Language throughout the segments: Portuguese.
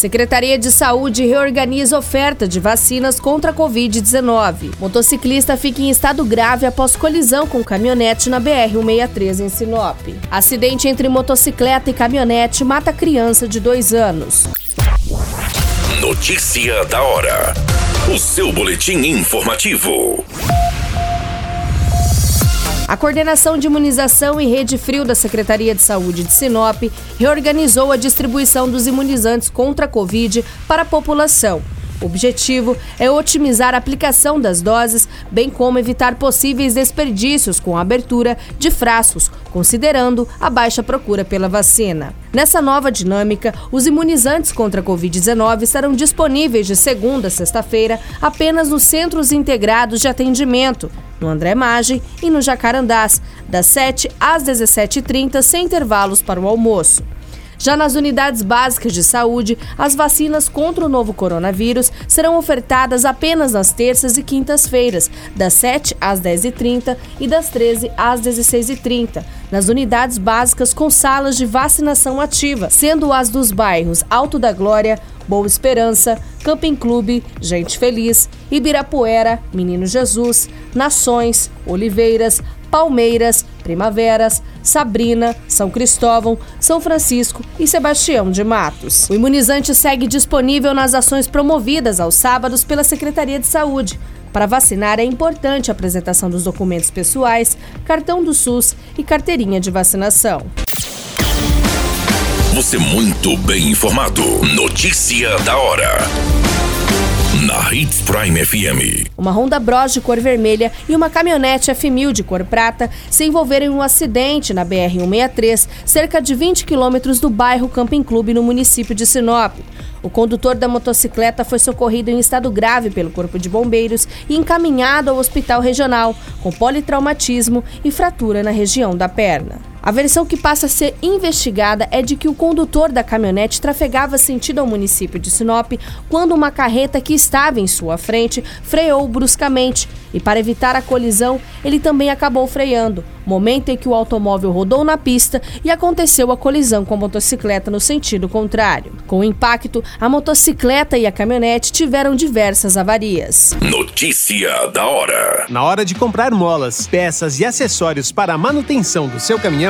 Secretaria de Saúde reorganiza oferta de vacinas contra a Covid-19. Motociclista fica em estado grave após colisão com caminhonete na BR-163 em Sinop. Acidente entre motocicleta e caminhonete mata criança de dois anos. Notícia da hora. O seu boletim informativo. A Coordenação de Imunização e Rede Frio da Secretaria de Saúde de Sinop reorganizou a distribuição dos imunizantes contra a Covid para a população. O objetivo é otimizar a aplicação das doses, bem como evitar possíveis desperdícios com a abertura de frascos, considerando a baixa procura pela vacina. Nessa nova dinâmica, os imunizantes contra a Covid-19 estarão disponíveis de segunda a sexta-feira apenas nos centros integrados de atendimento, no André Maggi e no Jacarandás, das 7 às 17h30, sem intervalos para o almoço. Já nas unidades básicas de saúde, as vacinas contra o novo coronavírus serão ofertadas apenas nas terças e quintas-feiras, das 7 às 10h30 e das 13 às 16h30, nas unidades básicas com salas de vacinação ativa, sendo as dos bairros Alto da Glória, Boa Esperança, Camping Clube, Gente Feliz, Ibirapuera, Menino Jesus, Nações, Oliveiras, Palmeiras, Primaveras, Sabrina, São Cristóvão, São Francisco e Sebastião de Matos. O imunizante segue disponível nas ações promovidas aos sábados pela Secretaria de Saúde. Para vacinar é importante a apresentação dos documentos pessoais, cartão do SUS e carteirinha de vacinação. Você muito bem informado. Notícia da hora na Hits Prime FM. Uma Honda Bros de cor vermelha e uma caminhonete F1000 de cor prata se envolveram em um acidente na BR-163, cerca de 20 quilômetros do bairro Camping Clube, no município de Sinop. O condutor da motocicleta foi socorrido em estado grave pelo Corpo de Bombeiros e encaminhado ao hospital regional, com politraumatismo e fratura na região da perna. A versão que passa a ser investigada é de que o condutor da caminhonete trafegava sentido ao município de Sinop quando uma carreta que estava em sua frente freou bruscamente e, para evitar a colisão, ele também acabou freando, momento em que o automóvel rodou na pista e aconteceu a colisão com a motocicleta no sentido contrário. Com o impacto, a motocicleta e a caminhonete tiveram diversas avarias. Notícia da hora: Na hora de comprar molas, peças e acessórios para a manutenção do seu caminhão,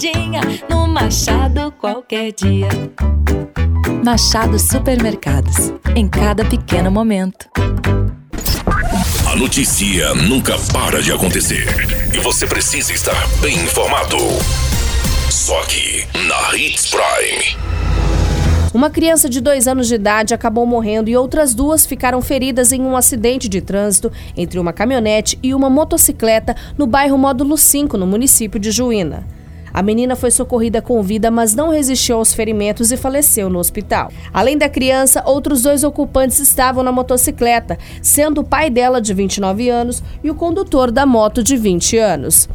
passadinha no Machado qualquer dia. Machado Supermercados. Em cada pequeno momento. A notícia nunca para de acontecer e você precisa estar bem informado. Só aqui na Hits Prime. Uma criança de dois anos de idade acabou morrendo e outras duas ficaram feridas em um acidente de trânsito entre uma caminhonete e uma motocicleta no bairro Módulo 5, no município de Juína. A menina foi socorrida com vida, mas não resistiu aos ferimentos e faleceu no hospital. Além da criança, outros dois ocupantes estavam na motocicleta, sendo o pai dela, de 29 anos, e o condutor da moto, de 20 anos.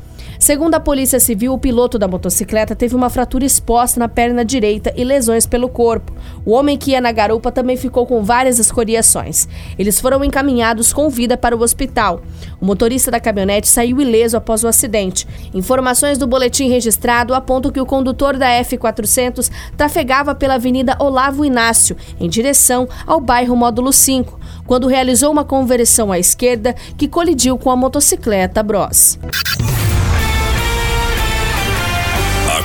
Segundo a Polícia Civil, o piloto da motocicleta teve uma fratura exposta na perna direita e lesões pelo corpo. O homem que ia na garupa também ficou com várias escoriações. Eles foram encaminhados com vida para o hospital. O motorista da caminhonete saiu ileso após o acidente. Informações do boletim registrado apontam que o condutor da F400 trafegava pela Avenida Olavo Inácio, em direção ao bairro Módulo 5, quando realizou uma conversão à esquerda que colidiu com a motocicleta Bros.